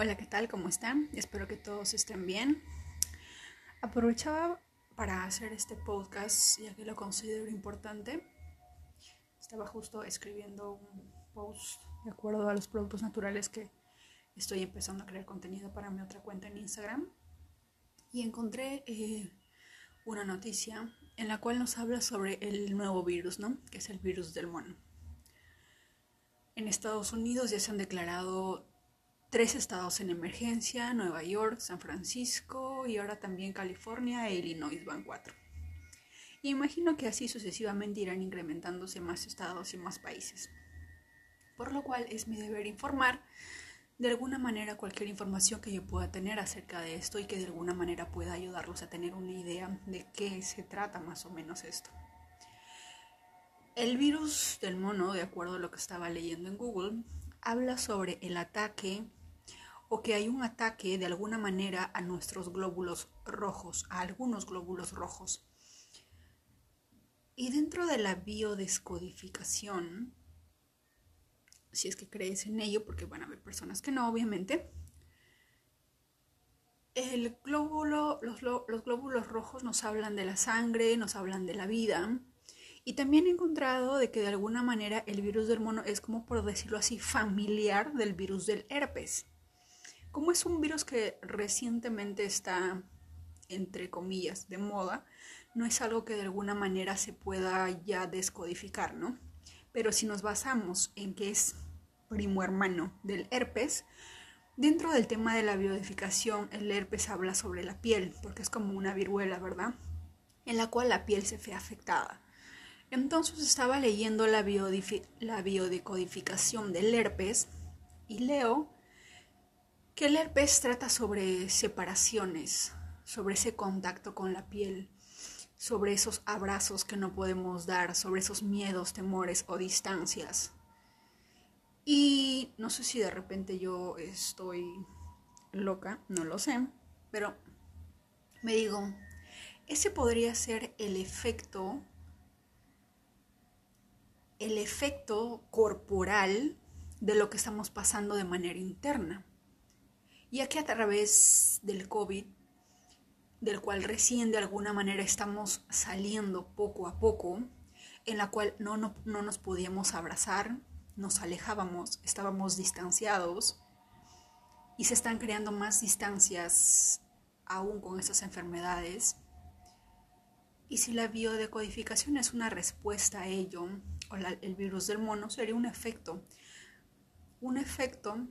Hola, ¿qué tal? ¿Cómo están? Espero que todos estén bien. Aprovechaba para hacer este podcast ya que lo considero importante. Estaba justo escribiendo un post de acuerdo a los productos naturales que estoy empezando a crear contenido para mi otra cuenta en Instagram y encontré eh, una noticia en la cual nos habla sobre el nuevo virus, ¿no? Que es el virus del mono. En Estados Unidos ya se han declarado tres estados en emergencia, Nueva York, San Francisco y ahora también California e Illinois van cuatro. Y imagino que así sucesivamente irán incrementándose más estados y más países. Por lo cual es mi deber informar de alguna manera cualquier información que yo pueda tener acerca de esto y que de alguna manera pueda ayudarlos a tener una idea de qué se trata más o menos esto. El virus del mono, de acuerdo a lo que estaba leyendo en Google, habla sobre el ataque o que hay un ataque de alguna manera a nuestros glóbulos rojos, a algunos glóbulos rojos. Y dentro de la biodescodificación, si es que crees en ello, porque van a haber personas que no, obviamente, el glóbulo, los, los glóbulos rojos nos hablan de la sangre, nos hablan de la vida, y también he encontrado de que de alguna manera el virus del mono es como por decirlo así familiar del virus del herpes. Como es un virus que recientemente está, entre comillas, de moda, no es algo que de alguna manera se pueda ya descodificar, ¿no? Pero si nos basamos en que es primo hermano del herpes, dentro del tema de la biodificación, el herpes habla sobre la piel, porque es como una viruela, ¿verdad? En la cual la piel se ve afectada. Entonces estaba leyendo la, la biodecodificación del herpes y leo que el herpes trata sobre separaciones, sobre ese contacto con la piel, sobre esos abrazos que no podemos dar, sobre esos miedos, temores o distancias. Y no sé si de repente yo estoy loca, no lo sé, pero me digo, ese podría ser el efecto, el efecto corporal de lo que estamos pasando de manera interna ya que a través del COVID, del cual recién de alguna manera estamos saliendo poco a poco, en la cual no, no, nos podíamos abrazar, nos alejábamos, estábamos distanciados y se están creando más distancias aún con estas enfermedades. Y si la biodecodificación es una respuesta a ello, o el virus del mono, sería un efecto. Un efecto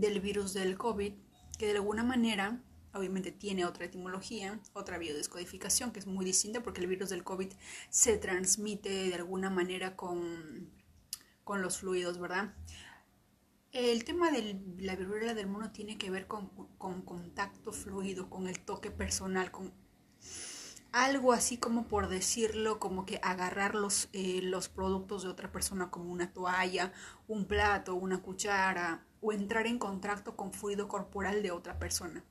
del virus del COVID, que de alguna manera obviamente tiene otra etimología, otra biodescodificación que es muy distinta porque el virus del COVID se transmite de alguna manera con, con los fluidos, ¿verdad? El tema de la viruela del mono tiene que ver con, con contacto fluido, con el toque personal, con algo así como por decirlo, como que agarrar los, eh, los productos de otra persona como una toalla, un plato, una cuchara, o entrar en contacto con fluido corporal de otra persona,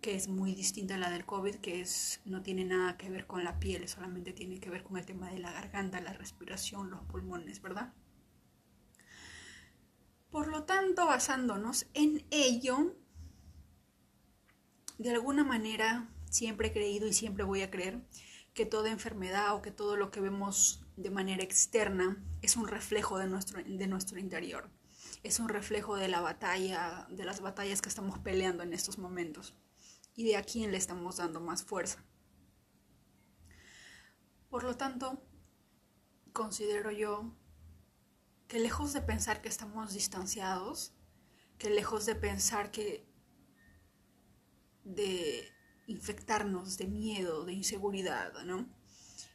que es muy distinta a la del COVID, que es, no tiene nada que ver con la piel, solamente tiene que ver con el tema de la garganta, la respiración, los pulmones, ¿verdad? Por lo tanto, basándonos en ello, de alguna manera Siempre he creído y siempre voy a creer que toda enfermedad o que todo lo que vemos de manera externa es un reflejo de nuestro, de nuestro interior. Es un reflejo de la batalla, de las batallas que estamos peleando en estos momentos y de a quién le estamos dando más fuerza. Por lo tanto, considero yo que lejos de pensar que estamos distanciados, que lejos de pensar que de infectarnos de miedo, de inseguridad, ¿no?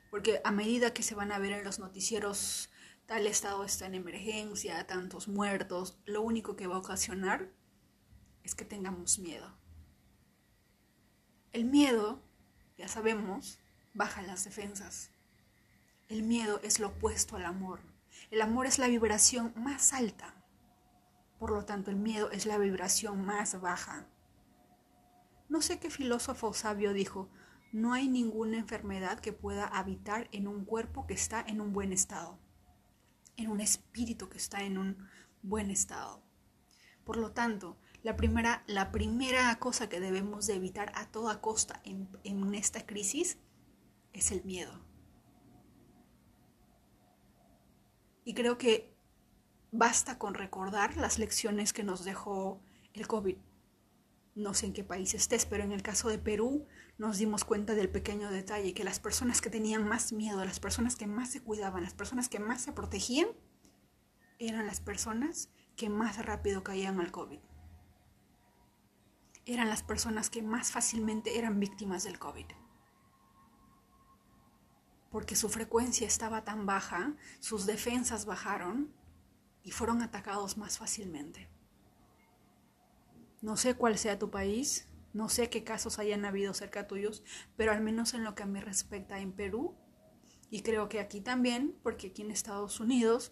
Porque a medida que se van a ver en los noticieros, tal estado está en emergencia, tantos muertos, lo único que va a ocasionar es que tengamos miedo. El miedo, ya sabemos, baja las defensas. El miedo es lo opuesto al amor. El amor es la vibración más alta. Por lo tanto, el miedo es la vibración más baja. No sé qué filósofo sabio dijo, no hay ninguna enfermedad que pueda habitar en un cuerpo que está en un buen estado, en un espíritu que está en un buen estado. Por lo tanto, la primera, la primera cosa que debemos de evitar a toda costa en, en esta crisis es el miedo. Y creo que basta con recordar las lecciones que nos dejó el COVID. No sé en qué país estés, pero en el caso de Perú nos dimos cuenta del pequeño detalle, que las personas que tenían más miedo, las personas que más se cuidaban, las personas que más se protegían, eran las personas que más rápido caían al COVID. Eran las personas que más fácilmente eran víctimas del COVID. Porque su frecuencia estaba tan baja, sus defensas bajaron y fueron atacados más fácilmente. No sé cuál sea tu país, no sé qué casos hayan habido cerca tuyos, pero al menos en lo que a mí respecta en Perú, y creo que aquí también, porque aquí en Estados Unidos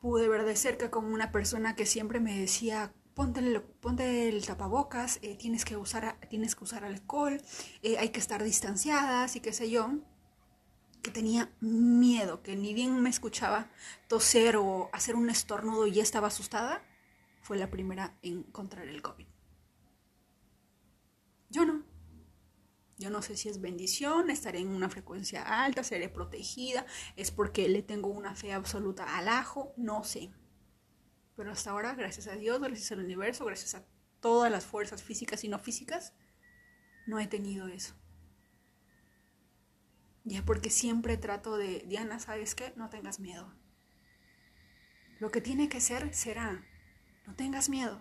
pude ver de cerca como una persona que siempre me decía, ponte el, ponte el tapabocas, eh, tienes, que usar, tienes que usar alcohol, eh, hay que estar distanciadas y qué sé yo, que tenía miedo, que ni bien me escuchaba toser o hacer un estornudo y ya estaba asustada, fue la primera en encontrar el COVID. Yo no. Yo no sé si es bendición, estaré en una frecuencia alta, seré protegida, es porque le tengo una fe absoluta al ajo, no sé. Pero hasta ahora, gracias a Dios, gracias al universo, gracias a todas las fuerzas físicas y no físicas, no he tenido eso. Ya porque siempre trato de, Diana, ¿sabes qué? No tengas miedo. Lo que tiene que ser, será. No tengas miedo.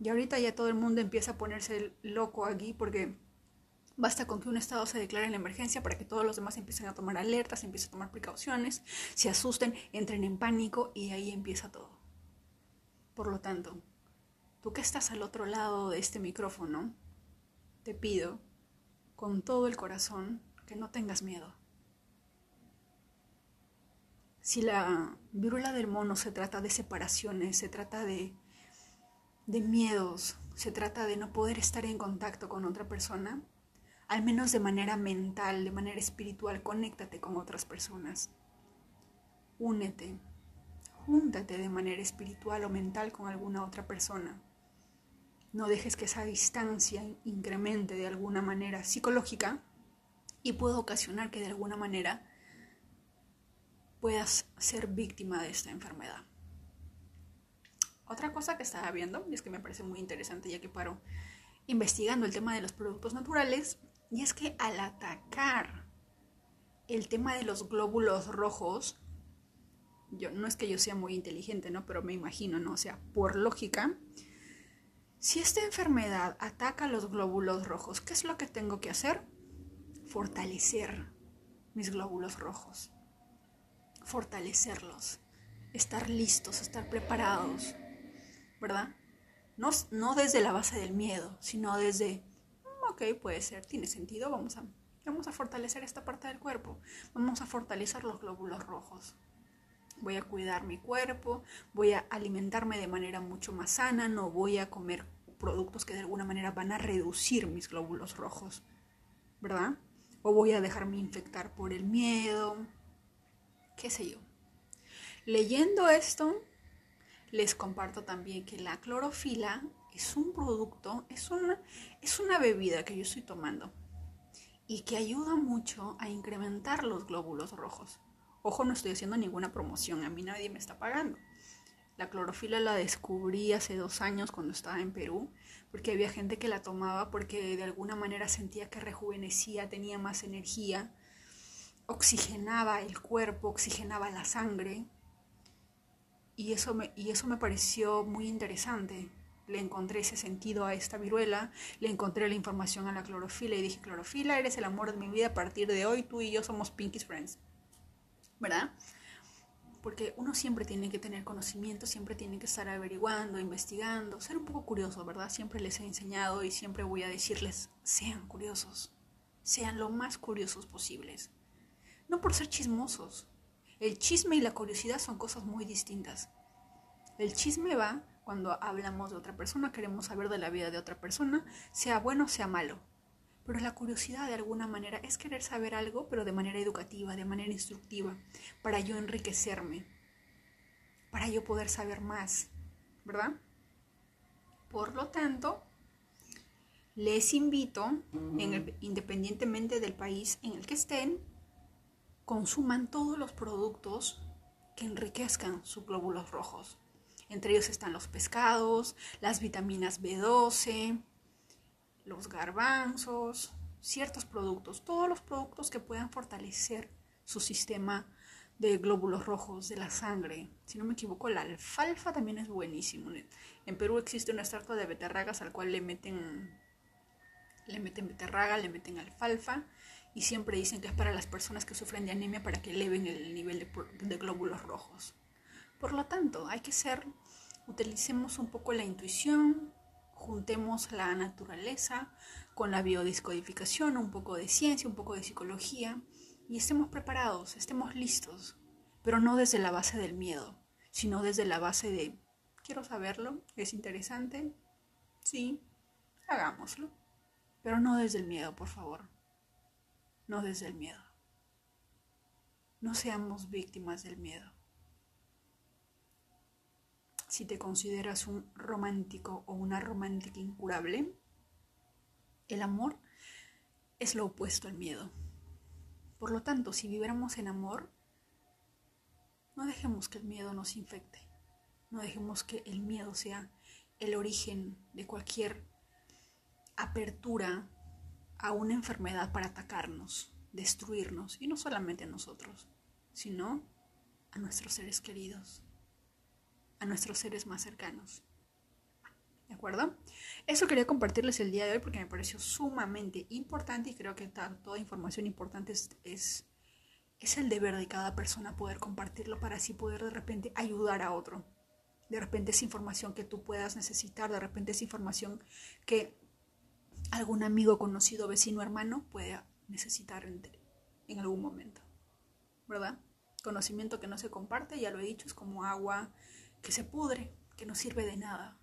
Y ahorita ya todo el mundo empieza a ponerse loco aquí porque basta con que un estado se declare en la emergencia para que todos los demás empiecen a tomar alertas, empiecen a tomar precauciones, se asusten, entren en pánico y ahí empieza todo. Por lo tanto, tú que estás al otro lado de este micrófono, te pido con todo el corazón que no tengas miedo. Si la viruela del mono se trata de separaciones, se trata de de miedos, se trata de no poder estar en contacto con otra persona, al menos de manera mental, de manera espiritual, conéctate con otras personas. Únete, júntate de manera espiritual o mental con alguna otra persona. No dejes que esa distancia incremente de alguna manera psicológica y pueda ocasionar que de alguna manera puedas ser víctima de esta enfermedad. Otra cosa que estaba viendo, y es que me parece muy interesante ya que paro investigando el tema de los productos naturales, y es que al atacar el tema de los glóbulos rojos, yo no es que yo sea muy inteligente, ¿no? Pero me imagino, ¿no? O sea, por lógica, si esta enfermedad ataca los glóbulos rojos, ¿qué es lo que tengo que hacer? Fortalecer mis glóbulos rojos. Fortalecerlos. Estar listos, estar preparados. ¿verdad? No, no desde la base del miedo, sino desde, mm, ok, puede ser, tiene sentido, vamos a, vamos a fortalecer esta parte del cuerpo, vamos a fortalecer los glóbulos rojos. Voy a cuidar mi cuerpo, voy a alimentarme de manera mucho más sana, no voy a comer productos que de alguna manera van a reducir mis glóbulos rojos, ¿verdad? O voy a dejarme infectar por el miedo, qué sé yo. Leyendo esto, les comparto también que la clorofila es un producto, es una, es una bebida que yo estoy tomando y que ayuda mucho a incrementar los glóbulos rojos. Ojo, no estoy haciendo ninguna promoción, a mí nadie me está pagando. La clorofila la descubrí hace dos años cuando estaba en Perú, porque había gente que la tomaba porque de alguna manera sentía que rejuvenecía, tenía más energía, oxigenaba el cuerpo, oxigenaba la sangre, y eso me, y eso me pareció muy interesante. Le encontré ese sentido a esta viruela, le encontré la información a la clorofila y dije, clorofila, eres el amor de mi vida, a partir de hoy tú y yo somos Pinky's Friends. ¿Verdad? Porque uno siempre tiene que tener conocimiento, siempre tiene que estar averiguando, investigando, ser un poco curioso, ¿verdad? Siempre les he enseñado y siempre voy a decirles, sean curiosos, sean lo más curiosos posibles. No por ser chismosos, el chisme y la curiosidad son cosas muy distintas. El chisme va cuando hablamos de otra persona, queremos saber de la vida de otra persona, sea bueno o sea malo. Pero la curiosidad de alguna manera es querer saber algo, pero de manera educativa, de manera instructiva, para yo enriquecerme. para yo poder saber más, ¿verdad? Por lo tanto, les invito, independientemente del país en el que estén, consuman todos los productos que enriquezcan sus glóbulos rojos. Entre ellos están los pescados, las vitaminas B12, los garbanzos, ciertos productos, todos los productos que puedan fortalecer su sistema de glóbulos rojos de la sangre. Si no me equivoco, la alfalfa también es buenísimo. En Perú existe un extracto de beterragas al cual le meten le meten beterraga, le meten alfalfa y siempre dicen que es para las personas que sufren de anemia para que eleven el nivel de, glóbulos rojos. Por lo tanto, hay que ser, utilicemos un poco la intuición, juntemos la naturaleza con la biodiscodificación, un poco de ciencia, un poco de psicología y estemos preparados, estemos listos, pero no desde la base del miedo, sino desde la base de quiero saberlo, es interesante, sí, hagámoslo. Pero no desde el miedo, por favor. No desde el miedo. No seamos víctimas del miedo. Si te consideras un romántico o una romántica incurable, el amor es lo opuesto al miedo. Por lo tanto, si viviéramos en amor, no dejemos que el miedo nos infecte. No dejemos que el miedo sea el origen de cualquier apertura a una enfermedad para atacarnos, destruirnos, y no solamente a nosotros, sino a nuestros seres queridos, a nuestros seres más cercanos. ¿De acuerdo? Eso quería compartirles el día de hoy porque me pareció sumamente importante y creo que toda información importante es, es, es el deber de cada persona poder compartirlo para así poder de repente ayudar a otro. De repente es información que tú puedas necesitar, de repente es información que algún amigo, conocido, vecino, hermano puede necesitar en, en algún momento. ¿Verdad? Conocimiento que no se comparte, ya lo he dicho, es como agua que se pudre, que no sirve de nada.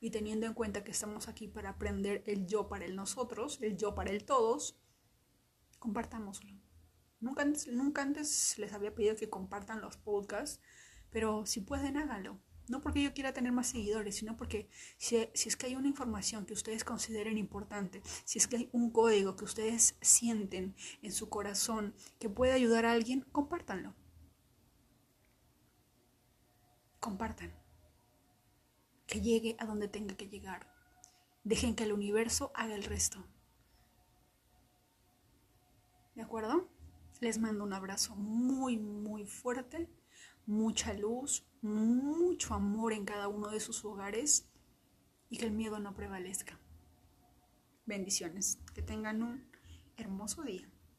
Y teniendo en cuenta que estamos aquí para aprender el yo para el nosotros, el yo para el todos, compartámoslo. Nunca antes, nunca antes les había pedido que compartan los podcasts, pero si pueden, háganlo. No porque yo quiera tener más seguidores, sino porque si, es que hay una información que ustedes consideren importante, si es que hay un código que ustedes sienten en su corazón que puede ayudar a alguien, compártanlo. Compartan. Que llegue a donde tenga que llegar. Dejen que el universo haga el resto. ¿De acuerdo? Les mando un abrazo muy, muy fuerte mucha luz, mucho amor en cada uno de sus hogares y que el miedo no prevalezca. Bendiciones, que tengan un hermoso día.